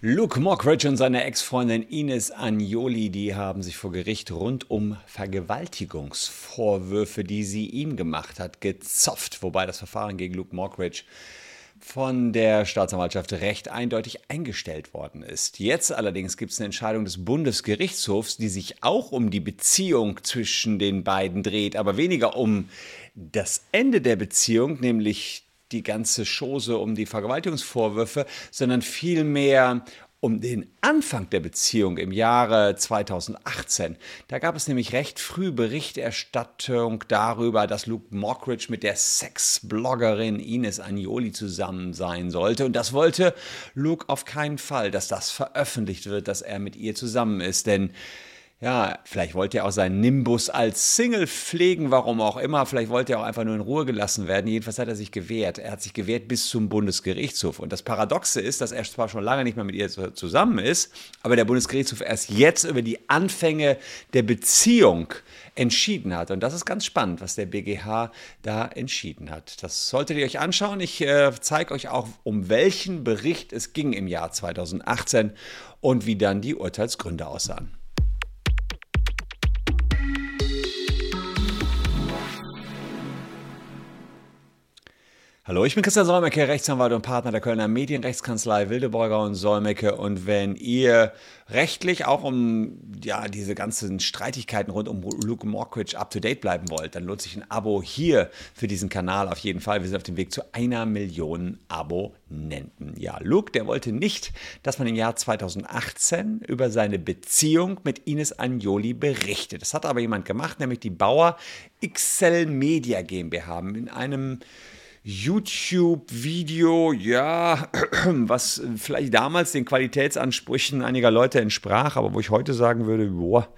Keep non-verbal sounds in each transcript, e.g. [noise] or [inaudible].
Luke Mockridge und seine Ex-Freundin Ines Agnoli, die haben sich vor Gericht rund um Vergewaltigungsvorwürfe, die sie ihm gemacht hat, gezopft. Wobei das Verfahren gegen Luke Mockridge von der Staatsanwaltschaft recht eindeutig eingestellt worden ist. Jetzt allerdings gibt es eine Entscheidung des Bundesgerichtshofs, die sich auch um die Beziehung zwischen den beiden dreht, aber weniger um das Ende der Beziehung, nämlich die ganze Chose um die Vergewaltigungsvorwürfe, sondern vielmehr um den Anfang der Beziehung im Jahre 2018. Da gab es nämlich recht früh Berichterstattung darüber, dass Luke Mockridge mit der Sexbloggerin Ines Agnoli zusammen sein sollte. Und das wollte Luke auf keinen Fall, dass das veröffentlicht wird, dass er mit ihr zusammen ist. Denn ja, vielleicht wollte er auch seinen Nimbus als Single pflegen, warum auch immer. Vielleicht wollte er auch einfach nur in Ruhe gelassen werden. Jedenfalls hat er sich gewehrt. Er hat sich gewehrt bis zum Bundesgerichtshof. Und das Paradoxe ist, dass er zwar schon lange nicht mehr mit ihr zusammen ist, aber der Bundesgerichtshof erst jetzt über die Anfänge der Beziehung entschieden hat. Und das ist ganz spannend, was der BGH da entschieden hat. Das solltet ihr euch anschauen. Ich äh, zeige euch auch, um welchen Bericht es ging im Jahr 2018 und wie dann die Urteilsgründe aussahen. Hallo, ich bin Christian Solmecke, Rechtsanwalt und Partner der Kölner Medienrechtskanzlei Wildeborger und Solmecke. Und wenn ihr rechtlich auch um ja, diese ganzen Streitigkeiten rund um Luke Mockridge up to date bleiben wollt, dann lohnt sich ein Abo hier für diesen Kanal auf jeden Fall. Wir sind auf dem Weg zu einer Million Abonnenten. Ja, Luke, der wollte nicht, dass man im Jahr 2018 über seine Beziehung mit Ines Agnoli berichtet. Das hat aber jemand gemacht, nämlich die Bauer XL Media GmbH in einem YouTube-Video, ja, [clears throat] was vielleicht damals den Qualitätsansprüchen einiger Leute entsprach, aber wo ich heute sagen würde, boah,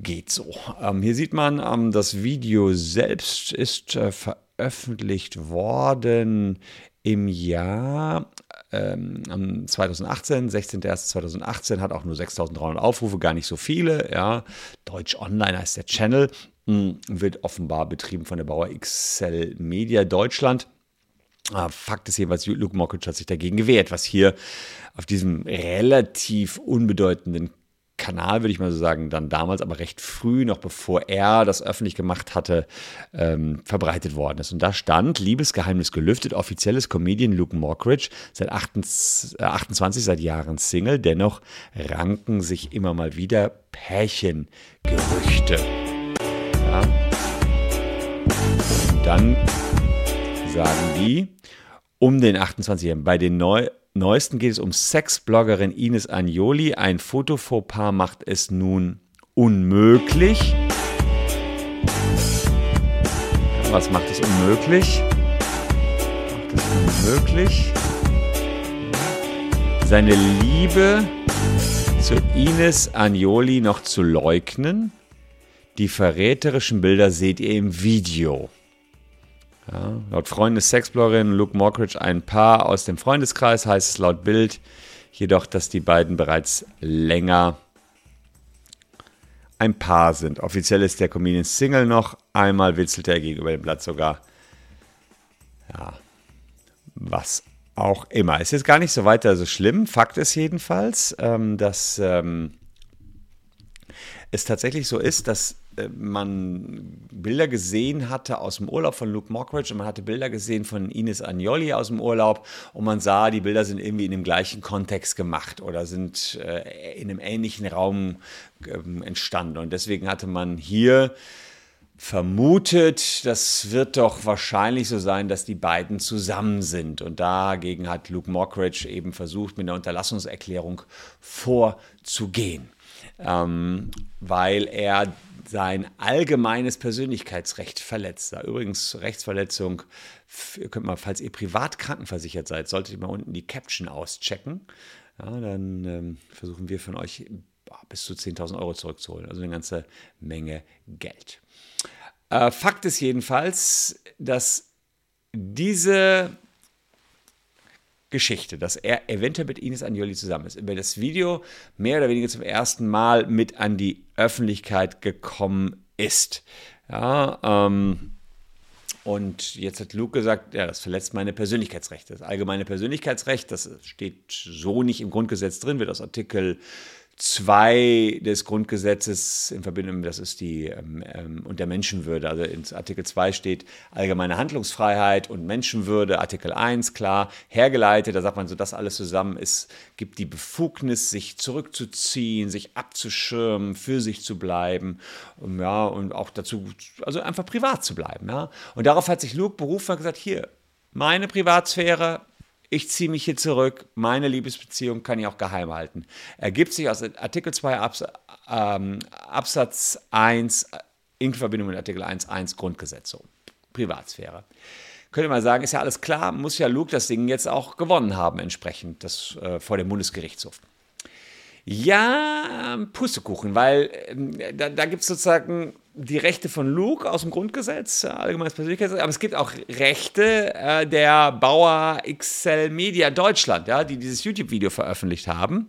geht so. Ähm, hier sieht man, ähm, das Video selbst ist äh, veröffentlicht worden im Jahr ähm, 2018, 16.01.2018, hat auch nur 6.300 Aufrufe, gar nicht so viele. Ja. Deutsch Online heißt der Channel wird offenbar betrieben von der Bauer XL Media Deutschland. Ah, Fakt ist jeweils, Luke Mockridge hat sich dagegen gewehrt, was hier auf diesem relativ unbedeutenden Kanal, würde ich mal so sagen, dann damals, aber recht früh, noch bevor er das öffentlich gemacht hatte, ähm, verbreitet worden ist. Und da stand, Liebesgeheimnis gelüftet, offizielles Comedian Luke Mockridge, seit 28, 28 seit Jahren Single, dennoch ranken sich immer mal wieder Pärchengerüchte. Ja. Dann sagen die, um den 28 Jahren, bei den Neu neuesten geht es um Sexbloggerin Ines Agnoli. Ein Fotofauxpas macht es nun unmöglich. Was macht es unmöglich? Macht es unmöglich? Seine Liebe zu Ines Agnoli noch zu leugnen. Die verräterischen Bilder seht ihr im Video. Ja, laut Freunde Sexbloggerin Luke Mockridge ein Paar aus dem Freundeskreis, heißt es laut Bild jedoch, dass die beiden bereits länger ein Paar sind. Offiziell ist der Comedian Single noch. Einmal witzelte er gegenüber dem Blatt sogar. Ja, was auch immer. Es ist gar nicht so weiter so schlimm. Fakt ist jedenfalls, ähm, dass ähm, es tatsächlich so ist, dass man Bilder gesehen hatte aus dem Urlaub von Luke Mockridge und man hatte Bilder gesehen von Ines Agnoli aus dem Urlaub und man sah, die Bilder sind irgendwie in dem gleichen Kontext gemacht oder sind äh, in einem ähnlichen Raum äh, entstanden. Und deswegen hatte man hier vermutet, das wird doch wahrscheinlich so sein, dass die beiden zusammen sind. Und dagegen hat Luke Mockridge eben versucht, mit einer Unterlassungserklärung vorzugehen, ähm, weil er sein allgemeines Persönlichkeitsrecht verletzt. Da übrigens Rechtsverletzung, ihr könnt mal, falls ihr privat krankenversichert seid, solltet ihr mal unten die Caption auschecken. Ja, dann ähm, versuchen wir von euch bis zu 10.000 Euro zurückzuholen. Also eine ganze Menge Geld. Äh, Fakt ist jedenfalls, dass diese Geschichte, dass er eventuell mit Ines Agnoli zusammen ist, über das Video mehr oder weniger zum ersten Mal mit an die Öffentlichkeit gekommen ist. Ja, ähm, Und jetzt hat Luke gesagt, ja, das verletzt meine Persönlichkeitsrechte. Das allgemeine Persönlichkeitsrecht, das steht so nicht im Grundgesetz drin, wird aus Artikel 2 des Grundgesetzes in Verbindung, das ist die ähm, ähm, und der Menschenwürde. Also in Artikel 2 steht allgemeine Handlungsfreiheit und Menschenwürde, Artikel 1 klar hergeleitet, da sagt man so, das alles zusammen ist, gibt die Befugnis, sich zurückzuziehen, sich abzuschirmen, für sich zu bleiben, um, ja, und auch dazu, also einfach privat zu bleiben, ja. Und darauf hat sich Luke berufen und gesagt, hier, meine Privatsphäre, ich ziehe mich hier zurück, meine Liebesbeziehung kann ich auch geheim halten. Ergibt sich aus Artikel 2 Abs ähm, Absatz 1 in Verbindung mit Artikel 1.1 Grundgesetz. So, Privatsphäre. Könnte man sagen, ist ja alles klar, muss ja Luke das Ding jetzt auch gewonnen haben, entsprechend das, äh, vor dem Bundesgerichtshof. Ja, Pustekuchen, weil äh, da, da gibt es sozusagen die Rechte von Luke aus dem Grundgesetz, allgemeines Persönlichkeitsrecht, aber es gibt auch Rechte äh, der Bauer XL Media Deutschland, ja, die dieses YouTube-Video veröffentlicht haben.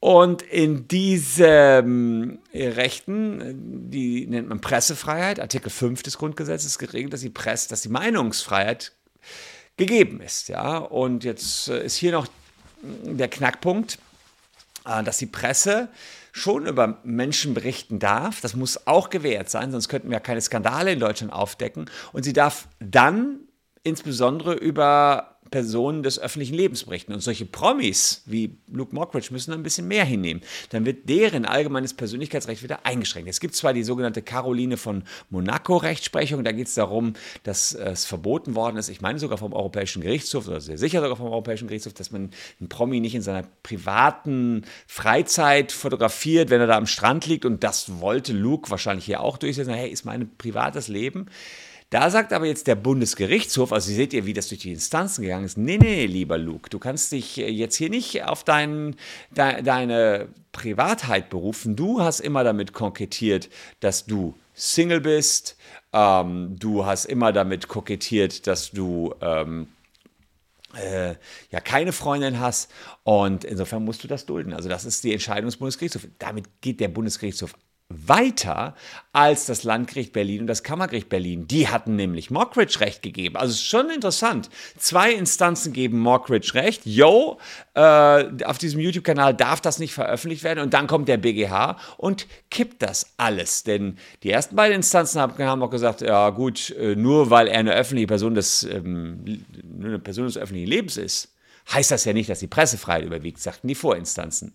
Und in diesen äh, Rechten, die nennt man Pressefreiheit, Artikel 5 des Grundgesetzes geregelt, dass die Presse, dass die Meinungsfreiheit gegeben ist, ja. Und jetzt äh, ist hier noch der Knackpunkt äh, dass die Presse schon über Menschen berichten darf. Das muss auch gewährt sein, sonst könnten wir keine Skandale in Deutschland aufdecken. Und sie darf dann insbesondere über Personen des öffentlichen Lebens berichten. Und solche Promis wie Luke Mockridge müssen ein bisschen mehr hinnehmen. Dann wird deren allgemeines Persönlichkeitsrecht wieder eingeschränkt. Es gibt zwar die sogenannte Caroline von Monaco-Rechtsprechung, da geht es darum, dass es verboten worden ist, ich meine sogar vom Europäischen Gerichtshof, oder sehr sicher sogar vom Europäischen Gerichtshof, dass man einen Promi nicht in seiner privaten Freizeit fotografiert, wenn er da am Strand liegt. Und das wollte Luke wahrscheinlich hier auch durchsetzen. Hey, ist mein privates Leben. Da sagt aber jetzt der Bundesgerichtshof, also seht ihr, wie das durch die Instanzen gegangen ist, nee, nee, lieber Luke, du kannst dich äh, jetzt hier nicht auf dein, de, deine Privatheit berufen. Du hast immer damit kokettiert, dass du Single bist. Ähm, du hast immer damit kokettiert, dass du... Ähm, äh, ja keine Freundin hast und insofern musst du das dulden. Also das ist die Entscheidung des Bundesgerichtshofs. Damit geht der Bundesgerichtshof weiter als das Landgericht Berlin und das Kammergericht Berlin. Die hatten nämlich Mockridge Recht gegeben. Also ist schon interessant. Zwei Instanzen geben Mockridge Recht. Yo, äh, auf diesem YouTube-Kanal darf das nicht veröffentlicht werden. Und dann kommt der BGH und kippt das alles. Denn die ersten beiden Instanzen haben, haben auch gesagt, ja gut, äh, nur weil er eine öffentliche Person des, ähm, eine Person des öffentlichen Lebens ist, heißt das ja nicht, dass die Pressefreiheit überwiegt, sagten die Vorinstanzen.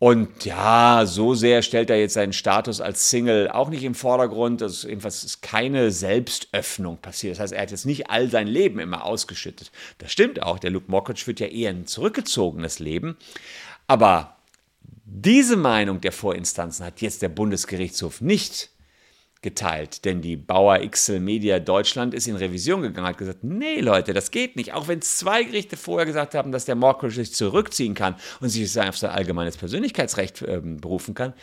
Und ja, so sehr stellt er jetzt seinen Status als Single auch nicht im Vordergrund. Das ist jedenfalls ist keine Selbstöffnung passiert. Das heißt, er hat jetzt nicht all sein Leben immer ausgeschüttet. Das stimmt auch. Der Luke Mockridge führt ja eher ein zurückgezogenes Leben. Aber diese Meinung der Vorinstanzen hat jetzt der Bundesgerichtshof nicht geteilt, denn die Bauer XL Media Deutschland ist in Revision gegangen, hat gesagt, nee Leute, das geht nicht. Auch wenn zwei Gerichte vorher gesagt haben, dass der Morkridge sich zurückziehen kann und sich auf sein allgemeines Persönlichkeitsrecht äh, berufen kann,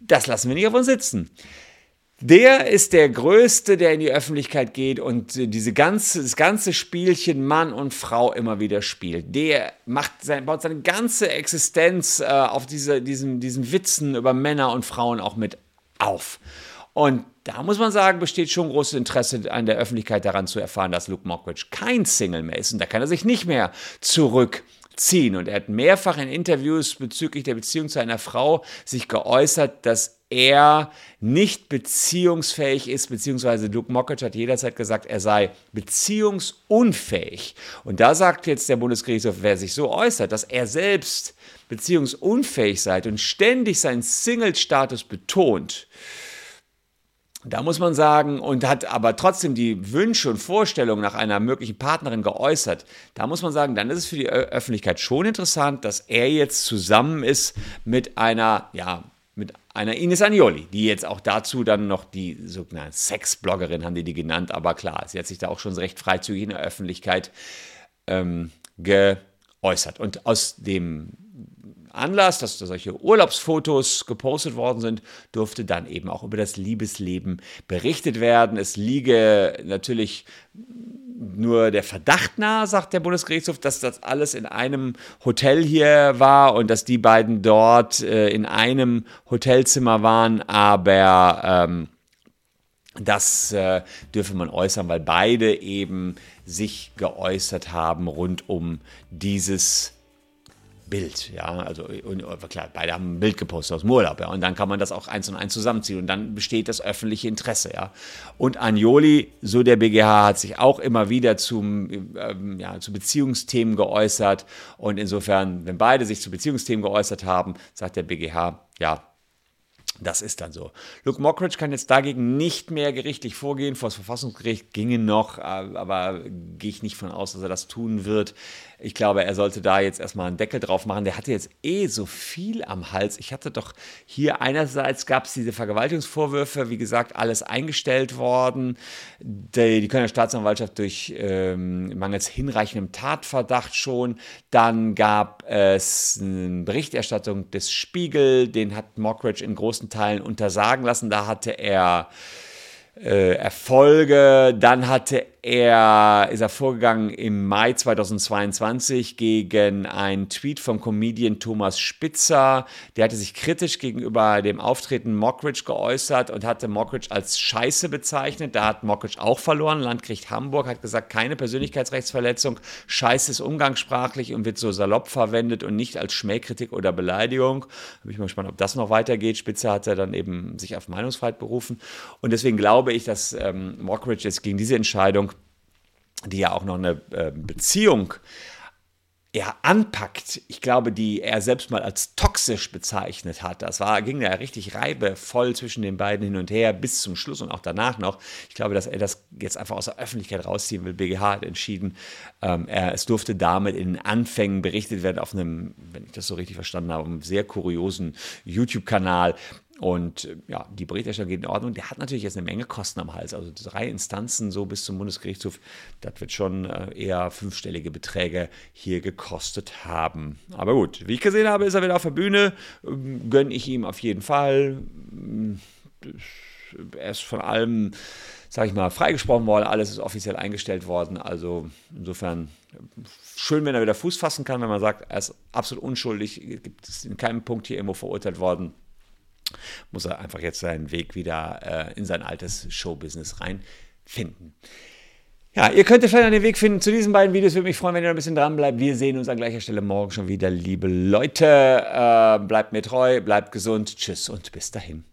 das lassen wir nicht auf uns sitzen. Der ist der Größte, der in die Öffentlichkeit geht und diese ganze, das ganze Spielchen Mann und Frau immer wieder spielt. Der macht sein, baut seine ganze Existenz äh, auf diese, diesen, diesen Witzen über Männer und Frauen auch mit auf. Und da muss man sagen, besteht schon großes Interesse an der Öffentlichkeit daran zu erfahren, dass Luke Mockridge kein Single mehr ist. Und da kann er sich nicht mehr zurückziehen. Und er hat mehrfach in Interviews bezüglich der Beziehung zu einer Frau sich geäußert, dass er nicht beziehungsfähig ist, beziehungsweise Luke Mockridge hat jederzeit gesagt, er sei beziehungsunfähig. Und da sagt jetzt der Bundesgerichtshof, wer sich so äußert, dass er selbst beziehungsunfähig sei und ständig seinen Single-Status betont, da muss man sagen, und hat aber trotzdem die Wünsche und Vorstellungen nach einer möglichen Partnerin geäußert. Da muss man sagen, dann ist es für die Öffentlichkeit schon interessant, dass er jetzt zusammen ist mit einer, ja, mit einer Ines Agnoli, die jetzt auch dazu dann noch die sogenannte Sexbloggerin haben die die genannt, aber klar, sie hat sich da auch schon recht freizügig in der Öffentlichkeit ähm, geäußert. Und aus dem Anlass, dass da solche Urlaubsfotos gepostet worden sind, durfte dann eben auch über das Liebesleben berichtet werden. Es liege natürlich nur der Verdacht nahe, sagt der Bundesgerichtshof, dass das alles in einem Hotel hier war und dass die beiden dort äh, in einem Hotelzimmer waren, aber ähm, Das äh, dürfe man äußern, weil beide eben sich geäußert haben rund um dieses Bild, ja, also und, klar, beide haben ein Bild gepostet aus dem Urlaub, ja, und dann kann man das auch eins und eins zusammenziehen und dann besteht das öffentliche Interesse, ja. Und Anjoli, so der BGH, hat sich auch immer wieder zum, ähm, ja, zu Beziehungsthemen geäußert und insofern, wenn beide sich zu Beziehungsthemen geäußert haben, sagt der BGH, ja, das ist dann so. Luke Mockridge kann jetzt dagegen nicht mehr gerichtlich vorgehen. Vor das Verfassungsgericht ginge noch, äh, aber gehe ich nicht von aus, dass er das tun wird. Ich glaube, er sollte da jetzt erstmal einen Deckel drauf machen. Der hatte jetzt eh so viel am Hals. Ich hatte doch hier einerseits gab es diese Vergewaltigungsvorwürfe, wie gesagt, alles eingestellt worden. Die, die Kölner Staatsanwaltschaft durch ähm, mangels hinreichendem Tatverdacht schon. Dann gab es eine Berichterstattung des Spiegel, den hat Mockridge in großen Teilen untersagen lassen. Da hatte er äh, Erfolge. Dann hatte er, ist er vorgegangen im Mai 2022 gegen einen Tweet vom Comedian Thomas Spitzer. Der hatte sich kritisch gegenüber dem Auftreten Mockridge geäußert und hatte Mockridge als Scheiße bezeichnet. Da hat Mockridge auch verloren. Landgericht Hamburg hat gesagt, keine Persönlichkeitsrechtsverletzung. Scheiße ist umgangssprachlich und wird so salopp verwendet und nicht als Schmähkritik oder Beleidigung. Da bin ich mal gespannt, ob das noch weitergeht. Spitzer hat er dann eben sich auf Meinungsfreiheit berufen. Und deswegen glaube ich, dass ähm, Mockridge jetzt gegen diese Entscheidung die ja auch noch eine äh, Beziehung ja, anpackt, ich glaube, die er selbst mal als toxisch bezeichnet hat. Das war, ging ja richtig reibevoll zwischen den beiden hin und her bis zum Schluss und auch danach noch. Ich glaube, dass er das jetzt einfach aus der Öffentlichkeit rausziehen will. BGH hat entschieden, ähm, er, es durfte damit in den Anfängen berichtet werden auf einem, wenn ich das so richtig verstanden habe, einem sehr kuriosen YouTube-Kanal. Und äh, ja, die Berichterstattung geht in Ordnung. Der hat natürlich jetzt eine Menge Kosten am Hals. Also drei Instanzen so bis zum Bundesgerichtshof, das wird schon äh, eher fünfstellige Beträge hier gekostet haben. Aber gut, wie ich gesehen habe, ist er wieder auf der Bühne. Ähm, Gönne ich ihm auf jeden Fall. Ähm, er ist von allem, sage ich mal, freigesprochen worden. Alles ist offiziell eingestellt worden. Also insofern schön, wenn er wieder Fuß fassen kann, wenn man sagt, er ist absolut unschuldig, gibt es in keinem Punkt hier irgendwo verurteilt worden muss er einfach jetzt seinen Weg wieder äh, in sein altes Showbusiness reinfinden. Ja, ihr könnt vielleicht einen Weg finden zu diesen beiden Videos. Würde mich freuen, wenn ihr noch ein bisschen dran bleibt. Wir sehen uns an gleicher Stelle morgen schon wieder, liebe Leute. Äh, bleibt mir treu, bleibt gesund. Tschüss und bis dahin.